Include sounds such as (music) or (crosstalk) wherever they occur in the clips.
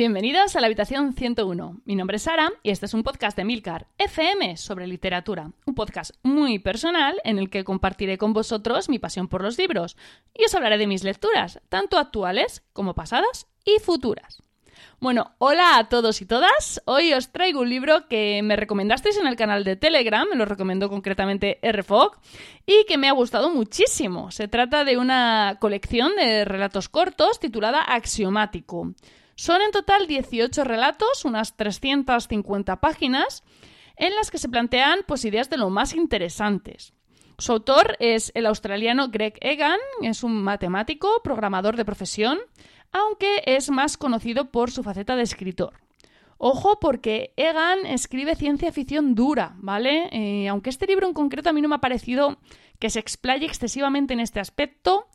Bienvenidos a la habitación 101. Mi nombre es Sara y este es un podcast de Milcar FM sobre literatura. Un podcast muy personal en el que compartiré con vosotros mi pasión por los libros y os hablaré de mis lecturas, tanto actuales como pasadas y futuras. Bueno, hola a todos y todas. Hoy os traigo un libro que me recomendasteis en el canal de Telegram, me lo recomendó concretamente RFOG, y que me ha gustado muchísimo. Se trata de una colección de relatos cortos titulada Axiomático. Son en total 18 relatos, unas 350 páginas, en las que se plantean pues, ideas de lo más interesantes. Su autor es el australiano Greg Egan, es un matemático, programador de profesión, aunque es más conocido por su faceta de escritor. Ojo porque Egan escribe ciencia ficción dura, ¿vale? Eh, aunque este libro en concreto a mí no me ha parecido que se explaye excesivamente en este aspecto,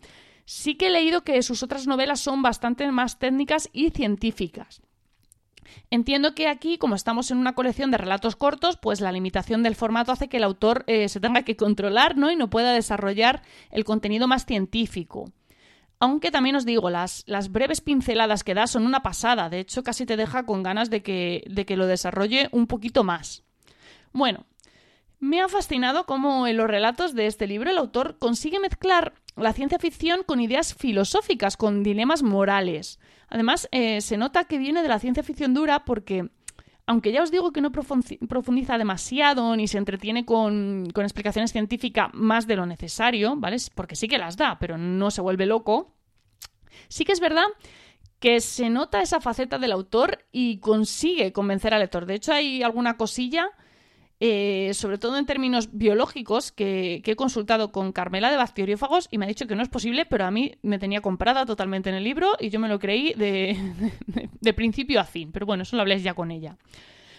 sí que he leído que sus otras novelas son bastante más técnicas y científicas. Entiendo que aquí, como estamos en una colección de relatos cortos, pues la limitación del formato hace que el autor eh, se tenga que controlar ¿no? y no pueda desarrollar el contenido más científico. Aunque también os digo, las, las, breves pinceladas que da son una pasada. De hecho, casi te deja con ganas de que, de que lo desarrolle un poquito más. Bueno, me ha fascinado cómo en los relatos de este libro el autor consigue mezclar la ciencia ficción con ideas filosóficas, con dilemas morales. Además, eh, se nota que viene de la ciencia ficción dura porque, aunque ya os digo que no profundiza demasiado ni se entretiene con, con explicaciones científicas más de lo necesario, ¿vale? Porque sí que las da, pero no se vuelve loco. Sí que es verdad que se nota esa faceta del autor y consigue convencer al lector. De hecho, hay alguna cosilla eh, sobre todo en términos biológicos, que, he consultado con Carmela de bacteriófagos y me ha dicho que no es posible, pero a mí me tenía comprada totalmente en el libro y yo me lo creí de, principio a fin. Pero bueno, eso lo habléis ya con ella.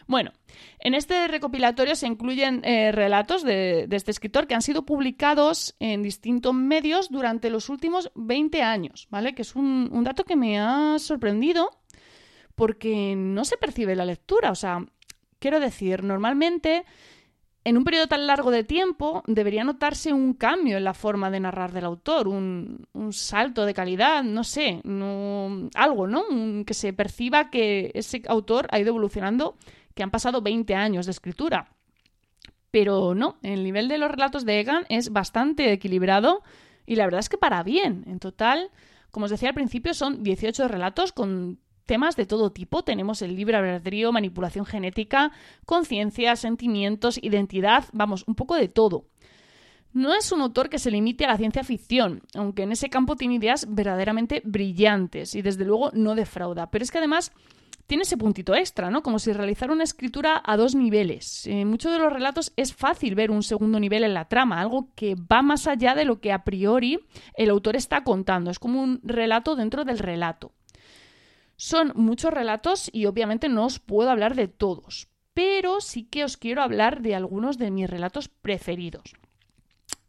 Bueno, en este recopilatorio se incluyen eh, relatos de, este escritor que han sido publicados en distintos medios durante los últimos 20 años, ¿vale? Que es un, un dato que me ha sorprendido porque no se percibe la lectura. O sea, Quiero decir, normalmente en un periodo tan largo de tiempo debería notarse un cambio en la forma de narrar del autor, un, salto de calidad, no sé, algo, ¿no? que se perciba que ese autor ha ido evolucionando, que han pasado 20 años de escritura. Pero no, el nivel de los relatos de Egan es bastante equilibrado y la verdad es que para bien. En total, como os decía al principio, son 18 relatos con temas de todo tipo. Tenemos el libre albedrío, manipulación genética, conciencia, sentimientos, identidad, vamos, un poco de todo. No es un autor que se limite a la ciencia ficción, aunque en ese campo tiene ideas verdaderamente brillantes y desde luego no defrauda. Pero es que además tiene ese puntito extra, ¿no? Como si realizara una escritura a dos niveles. En muchos de los relatos es fácil ver un segundo nivel en la trama, algo que va más allá de lo que a priori el autor está contando. Es como un relato dentro del relato. Son muchos relatos y obviamente no os puedo hablar de todos, pero sí que os quiero hablar de algunos de mis relatos preferidos.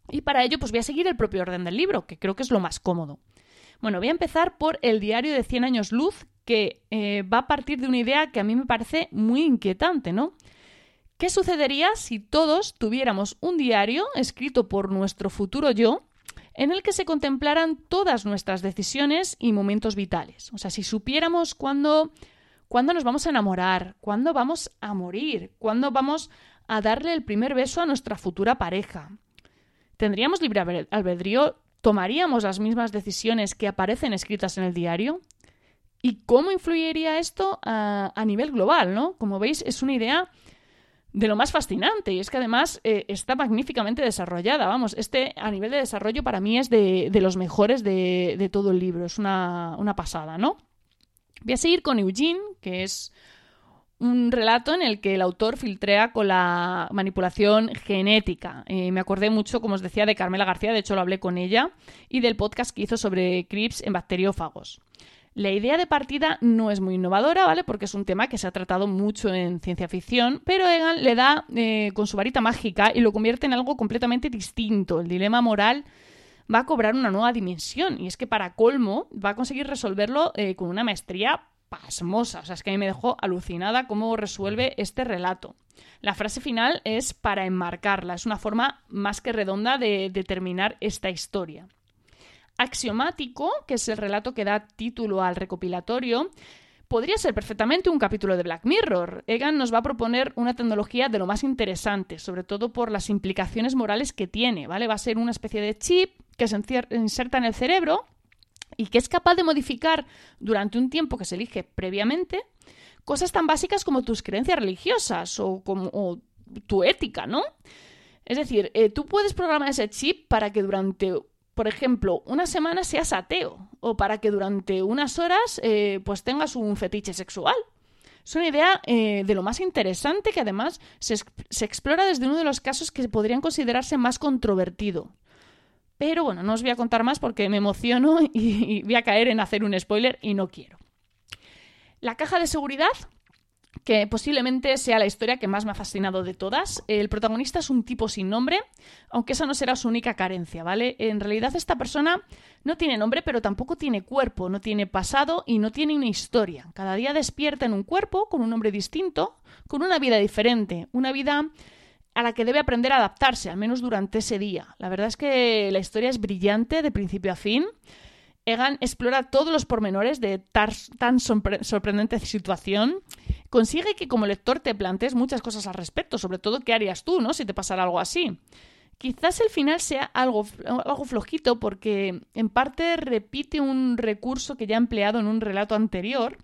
Y para ello pues voy a seguir el propio orden del libro, que creo que es lo más cómodo. Bueno, voy a empezar por El diario de 100 años luz, que eh, va a partir de una idea que a mí me parece muy inquietante, ¿no? ¿Qué sucedería si todos tuviéramos un diario escrito por nuestro futuro yo en el que se contemplaran todas nuestras decisiones y momentos vitales. O sea, si supiéramos cuándo, cuándo nos vamos a enamorar, cuándo vamos a morir, cuándo vamos a darle el primer beso a nuestra futura pareja. ¿Tendríamos libre albedrío? ¿Tomaríamos las mismas decisiones que aparecen escritas en el diario? ¿Y cómo influiría esto a, a nivel global? ¿no? Como veis, es una idea de lo más fascinante. Y es que además eh, está magníficamente desarrollada. Vamos, este a nivel de desarrollo para mí es de, los mejores de, todo el libro. Es una, pasada, ¿no? Voy a seguir con Eugene, que es un relato en el que el autor filtrea con la manipulación genética. Eh, me acordé mucho, como os decía, de Carmela García, de hecho lo hablé con ella, y del podcast que hizo sobre Crips en bacteriófagos. La idea de partida no es muy innovadora, ¿vale? Porque es un tema que se ha tratado mucho en ciencia ficción, pero Egan le da eh, con su varita mágica y lo convierte en algo completamente distinto. El dilema moral va a cobrar una nueva dimensión y es que para colmo va a conseguir resolverlo eh, con una maestría pasmosa. O sea, es que a mí me dejó alucinada cómo resuelve este relato. La frase final es para enmarcarla, es una forma más que redonda de, de terminar esta historia. Axiomático, que es el relato que da título al recopilatorio, podría ser perfectamente un capítulo de Black Mirror. Egan nos va a proponer una tecnología de lo más interesante, sobre todo por las implicaciones morales que tiene, ¿vale? Va a ser una especie de chip que se inserta en el cerebro y que es capaz de modificar durante un tiempo que se elige previamente cosas tan básicas como tus creencias religiosas o como tu ética, ¿no? Es decir, eh, tú puedes programar ese chip para que durante por ejemplo, una semana seas ateo o para que durante unas horas eh, pues tengas un fetiche sexual. Es una idea eh, de lo más interesante que además se, explora desde uno de los casos que podrían considerarse más controvertido. Pero bueno, no os voy a contar más porque me emociono (laughs) y voy a caer en hacer un spoiler y no quiero. La caja de seguridad que posiblemente sea la historia que más me ha fascinado de todas. El protagonista es un tipo sin nombre, aunque esa no será su única carencia, ¿vale? En realidad esta persona no tiene nombre, pero tampoco tiene cuerpo, no tiene pasado y no tiene una historia. Cada día despierta en un cuerpo con un nombre distinto, con una vida diferente, una vida a la que debe aprender a adaptarse, al menos durante ese día. La verdad es que la historia es brillante de principio a fin. Egan explora todos los pormenores de tan sorprendente situación. Consigue que como lector te plantees muchas cosas al respecto, sobre todo qué harías tú, ¿no? Si te pasara algo así. Quizás el final sea algo, flojito porque en parte repite un recurso que ya ha empleado en un relato anterior.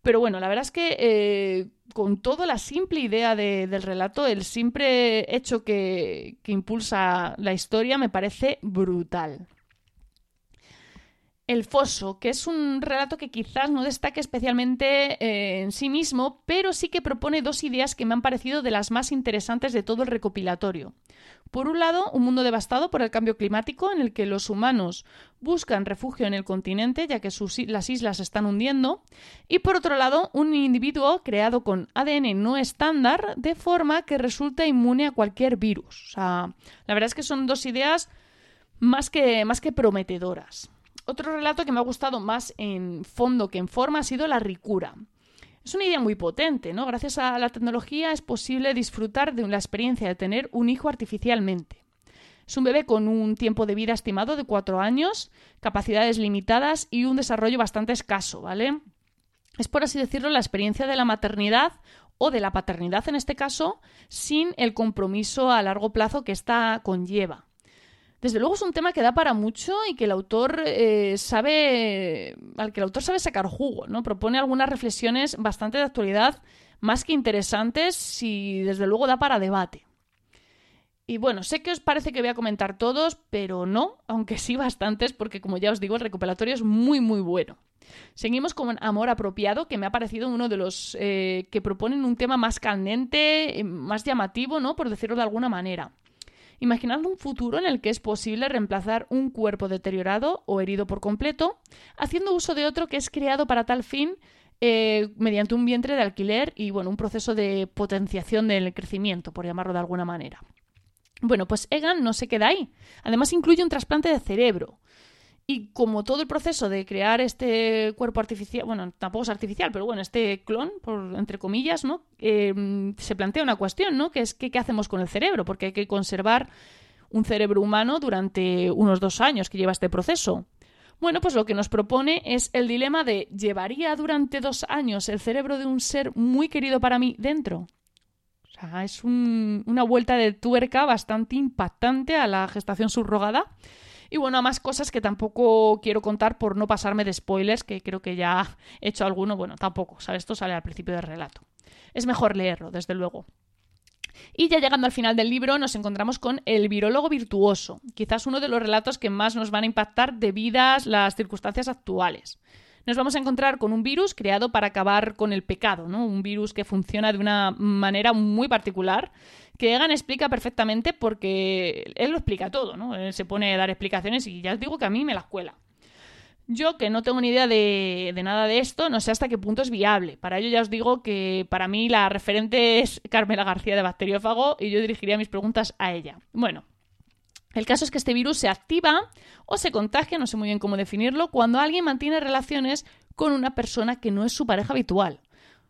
Pero bueno, la verdad es que eh, con toda la simple idea del relato, el simple hecho que impulsa la historia me parece brutal. El foso, que es un relato que quizás no destaque especialmente eh, en sí mismo, pero sí que propone dos ideas que me han parecido de las más interesantes de todo el recopilatorio. Por un lado, un mundo devastado por el cambio climático en el que los humanos buscan refugio en el continente ya que las islas se están hundiendo. Y por otro lado, un individuo creado con ADN no estándar de forma que resulta inmune a cualquier virus. O sea, la verdad es que son dos ideas más que, más que prometedoras. Otro relato que me ha gustado más en fondo que en forma ha sido la ricura. Es una idea muy potente, ¿no? Gracias a la tecnología es posible disfrutar de la experiencia de tener un hijo artificialmente. Es un bebé con un tiempo de vida estimado de cuatro años, capacidades limitadas y un desarrollo bastante escaso, ¿vale? Es, por así decirlo, la experiencia de la maternidad o de la paternidad en este caso, sin el compromiso a largo plazo que ésta conlleva. Desde luego es un tema que da para mucho y que el autor eh, sabe. al que el autor sabe sacar jugo, ¿no? Propone algunas reflexiones bastante de actualidad, más que interesantes, y desde luego da para debate. Y bueno, sé que os parece que voy a comentar todos, pero no, aunque sí bastantes, porque como ya os digo, el recopilatorio es muy, muy bueno. Seguimos con Amor Apropiado, que me ha parecido uno de los eh, que proponen un tema más candente, más llamativo, ¿no? Por decirlo de alguna manera. Imaginad un futuro en el que es posible reemplazar un cuerpo deteriorado o herido por completo, haciendo uso de otro que es creado para tal fin eh, mediante un vientre de alquiler y bueno, un proceso de potenciación del crecimiento, por llamarlo de alguna manera. Bueno, pues Egan no se queda ahí. Además incluye un trasplante de cerebro. Y como todo el proceso de crear este cuerpo artificial, bueno, tampoco es artificial, pero bueno, este clon, por, entre comillas, ¿no? Eh, se plantea una cuestión, ¿no? Que es ¿qué hacemos con el cerebro? Porque hay que conservar un cerebro humano durante unos dos años que lleva este proceso. Bueno, pues lo que nos propone es el dilema de ¿llevaría durante dos años el cerebro de un ser muy querido para mí dentro? O sea, es una vuelta de tuerca bastante impactante a la gestación subrogada y bueno, más cosas que tampoco quiero contar por no pasarme de spoilers, que creo que ya he hecho alguno. Bueno, tampoco, ¿sabes? Esto sale al principio del relato. Es mejor leerlo, desde luego. Y ya llegando al final del libro nos encontramos con El virólogo virtuoso, quizás uno de los relatos que más nos van a impactar debidas las circunstancias actuales. Nos vamos a encontrar con un virus creado para acabar con el pecado, ¿no? Un virus que funciona de una manera muy particular que Egan explica perfectamente porque él lo explica todo, ¿no? Él se pone a dar explicaciones y ya os digo que a mí me la escuela. Yo, que no tengo ni idea de, nada de esto, no sé hasta qué punto es viable. Para ello ya os digo que para mí la referente es Carmela García de Bacteriófago y yo dirigiría mis preguntas a ella. Bueno, el caso es que este virus se activa o se contagia, no sé muy bien cómo definirlo, cuando alguien mantiene relaciones con una persona que no es su pareja habitual.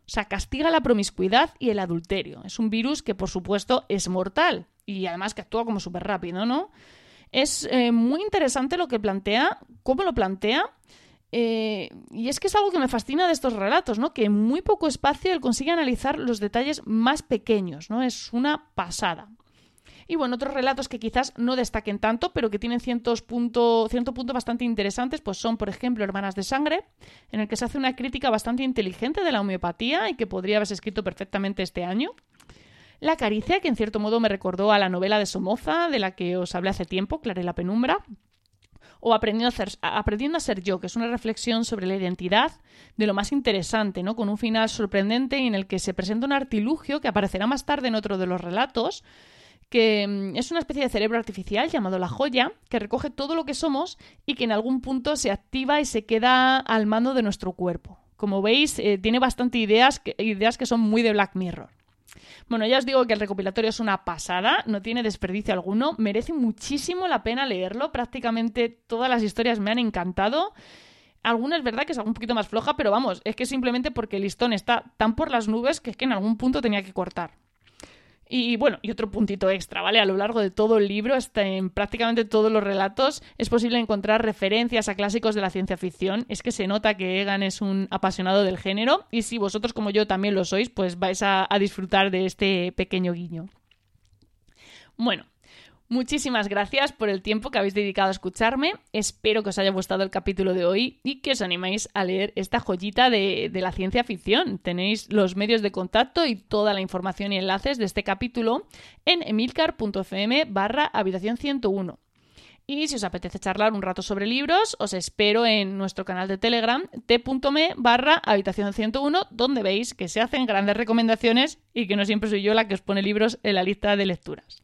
O sea, castiga la promiscuidad y el adulterio. Es un virus que, por supuesto, es mortal y además que actúa como súper rápido, ¿no? Es eh, muy interesante lo que plantea, cómo lo plantea. Eh, y es que es algo que me fascina de estos relatos, ¿no? Que en muy poco espacio él consigue analizar los detalles más pequeños, ¿no? Es una pasada. Y bueno, otros relatos que quizás no destaquen tanto, pero que tienen ciertos puntos bastante interesantes, pues son, por ejemplo, Hermanas de Sangre, en el que se hace una crítica bastante inteligente de la homeopatía y que podría haberse escrito perfectamente este año. La caricia, que en cierto modo me recordó a la novela de Somoza, de la que os hablé hace tiempo, Claré la penumbra. O aprendiendo a, ser, aprendiendo a ser yo, que es una reflexión sobre la identidad de lo más interesante, ¿no? Con un final sorprendente en el que se presenta un artilugio que aparecerá más tarde en otro de los relatos, que mm, es una especie de cerebro artificial llamado la joya, que recoge todo lo que somos y que en algún punto se activa y se queda al mando de nuestro cuerpo. Como veis, eh, tiene bastante ideas que, ideas que son muy de Black Mirror. Bueno, ya os digo que el recopilatorio es una pasada, no tiene desperdicio alguno, merece muchísimo la pena leerlo, prácticamente todas las historias me han encantado. Algunas es verdad que es un poquito más floja, pero vamos, es que simplemente porque el listón está tan por las nubes que es que en algún punto tenía que cortar. Y bueno, y otro puntito extra, ¿vale? A lo largo de todo el libro, hasta en prácticamente todos los relatos, es posible encontrar referencias a clásicos de la ciencia ficción. Es que se nota que Egan es un apasionado del género y si vosotros como yo también lo sois, pues vais a, a disfrutar de este pequeño guiño. Bueno, Muchísimas gracias por el tiempo que habéis dedicado a escucharme. Espero que os haya gustado el capítulo de hoy y que os animéis a leer esta joyita de, la ciencia ficción. Tenéis los medios de contacto y toda la información y enlaces de este capítulo en emilcar.fm barra habitación 101. Y si os apetece charlar un rato sobre libros, os espero en nuestro canal de Telegram t.me barra habitación 101, donde veis que se hacen grandes recomendaciones y que no siempre soy yo la que os pone libros en la lista de lecturas.